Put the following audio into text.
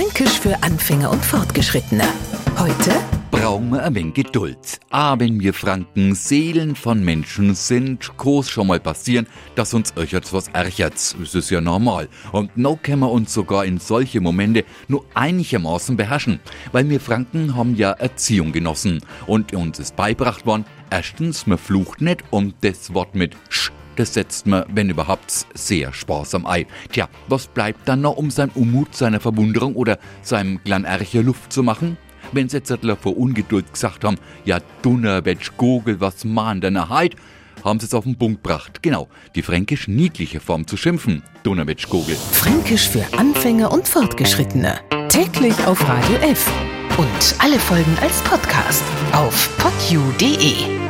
Fränkisch für Anfänger und Fortgeschrittene. Heute brauchen wir ein wenig Geduld. Aber wenn wir Franken Seelen von Menschen sind, es schon mal passieren, dass uns öchert was ärgert. Das ist ja normal. Und no können wir uns sogar in solche Momente nur einigermaßen beherrschen. Weil wir Franken haben ja Erziehung genossen. Und uns ist beibracht worden, erstens, man flucht nicht und das Wort mit Sch das setzt man, wenn überhaupt, sehr sparsam ein. Tja, was bleibt dann noch, um sein Unmut, seiner Verwunderung oder seinem kleinen Luft zu machen? Wenn jetzt vor Ungeduld gesagt haben, ja Dunnerwetsch Gogel, was mahnt deine Heid, haben sie es auf den Punkt gebracht. Genau, die fränkisch niedliche Form zu schimpfen. Donnerwetsch Gogel. Fränkisch für Anfänger und Fortgeschrittene. Täglich auf Radio F. Und alle Folgen als Podcast auf podu.de.